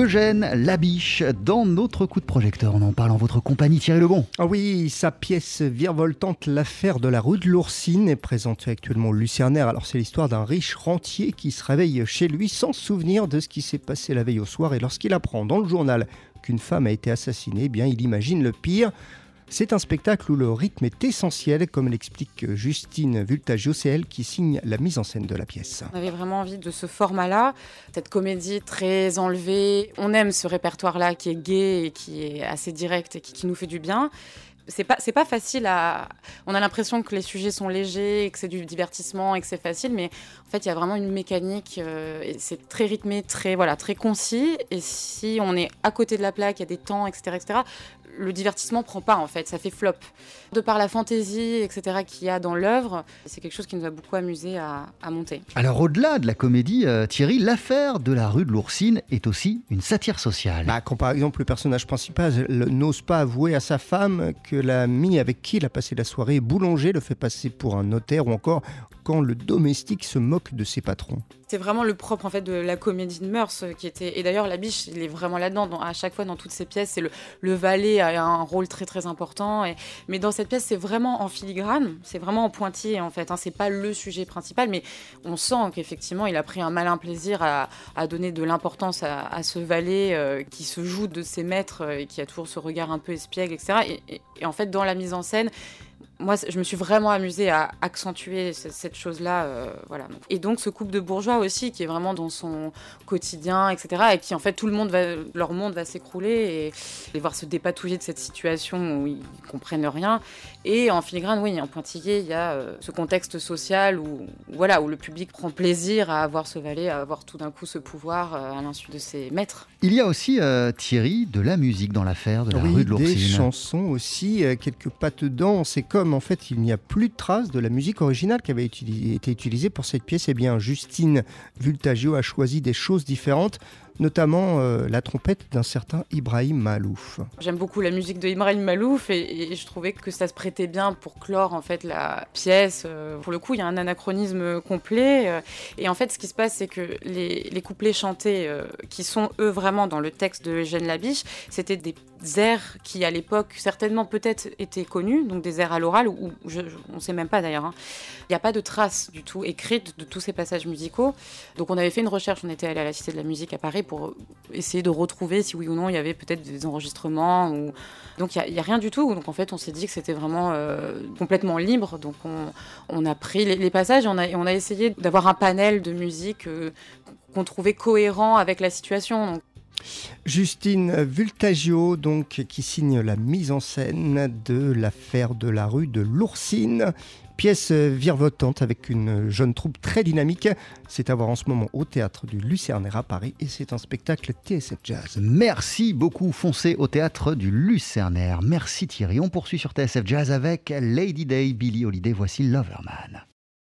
Eugène Labiche. Dans notre coup de projecteur, on en parle en votre compagnie, Thierry Lebon. Ah oui, sa pièce virevoltante, L'affaire de la rue de l'Oursine, est présentée actuellement au Lucernaire. Alors, c'est l'histoire d'un riche rentier qui se réveille chez lui sans souvenir de ce qui s'est passé la veille au soir. Et lorsqu'il apprend dans le journal qu'une femme a été assassinée, eh bien, il imagine le pire. C'est un spectacle où le rythme est essentiel, comme l'explique Justine Vultagio, c'est elle qui signe la mise en scène de la pièce. On avait vraiment envie de ce format-là, cette comédie très enlevée. On aime ce répertoire-là qui est gai et qui est assez direct et qui, nous fait du bien c'est pas pas facile à on a l'impression que les sujets sont légers que c'est du divertissement et que c'est facile mais en fait il y a vraiment une mécanique euh, c'est très rythmé très voilà très concis et si on est à côté de la plaque il y a des temps etc etc le divertissement prend pas en fait, ça fait flop. De par la fantaisie, etc. qu'il y a dans l'œuvre, c'est quelque chose qui nous a beaucoup amusé à, monter. Alors au-delà de la comédie, euh, Thierry, l'affaire de la rue de l'Oursine est aussi une satire sociale. Bah, quand par exemple le personnage principal n'ose pas avouer à sa femme que l'ami avec qui il a passé la soirée boulanger le fait passer pour un notaire ou encore quand le domestique se moque de ses patrons. C'est vraiment le propre en fait de la comédie de mœurs qui était et d'ailleurs la biche il est vraiment là-dedans à chaque fois dans toutes ses pièces c'est le, le valet un rôle très très important mais dans cette pièce c'est vraiment en filigrane c'est vraiment en pointillé en fait hein, c'est pas le sujet principal mais on sent qu'effectivement il a pris un malin plaisir à, à donner de l'importance à, ce valet euh, qui se joue de ses maîtres euh, et qui a toujours ce regard un peu espiègle etc et, et en fait dans la mise en scène moi, je me suis vraiment amusée à accentuer cette chose-là. Euh, voilà. Et donc, ce couple de bourgeois aussi, qui est vraiment dans son quotidien, etc., et qui, en fait, tout le monde va, leur monde va s'écrouler et les voir se dépatouiller de cette situation où ils comprennent rien. Et en filigrane, oui, en pointillé, il y a euh, ce contexte social où, voilà, où le public prend plaisir à avoir ce valet, à avoir tout d'un coup ce pouvoir euh, à l'insu de ses maîtres. Il y a aussi, Thierry, de la musique dans l'affaire de la rue de l'Oursine. Des chansons aussi, quelques pattes dedans. C'est comme en fait il n'y a plus de traces de la musique originale qui avait été utilisée pour cette pièce, eh bien Justine Vultagio a choisi des choses différentes notamment euh, la trompette d'un certain Ibrahim Malouf. J'aime beaucoup la musique de Ibrahim Malouf et, je trouvais que ça se prêtait bien pour clore en fait la pièce. Euh, pour le coup, il y a un anachronisme complet euh, et en fait, ce qui se passe, c'est que les, couplets chantés, qui sont eux vraiment dans le texte de Eugène Labiche, c'était des airs qui à l'époque certainement peut-être étaient connus, donc des airs à l'oral ou on ne sait même pas d'ailleurs. Hein. Il n'y a pas de traces du tout écrites de tous ces passages musicaux. Donc on avait fait une recherche, on était allé à la Cité de la Musique à Paris pour essayer de retrouver si oui ou non il y avait peut-être des enregistrements. Ou... Donc il n'y a, rien du tout. Donc en fait, on s'est dit que c'était vraiment euh, complètement libre. Donc on, a pris les, passages et on a, on a essayé d'avoir un panel de musique euh, qu'on trouvait cohérent avec la situation. Justine Vultagio, donc, qui signe la mise en scène de l'affaire de la rue de l'Oursine. Pièce virevoltante avec une jeune troupe très dynamique. C'est à voir en ce moment au théâtre du Lucernaire à Paris et c'est un spectacle TSF Jazz. Merci beaucoup, foncez au théâtre du Lucernaire. Merci Thierry. On poursuit sur TSF Jazz avec Lady Day, Billy Holiday. Voici Loverman.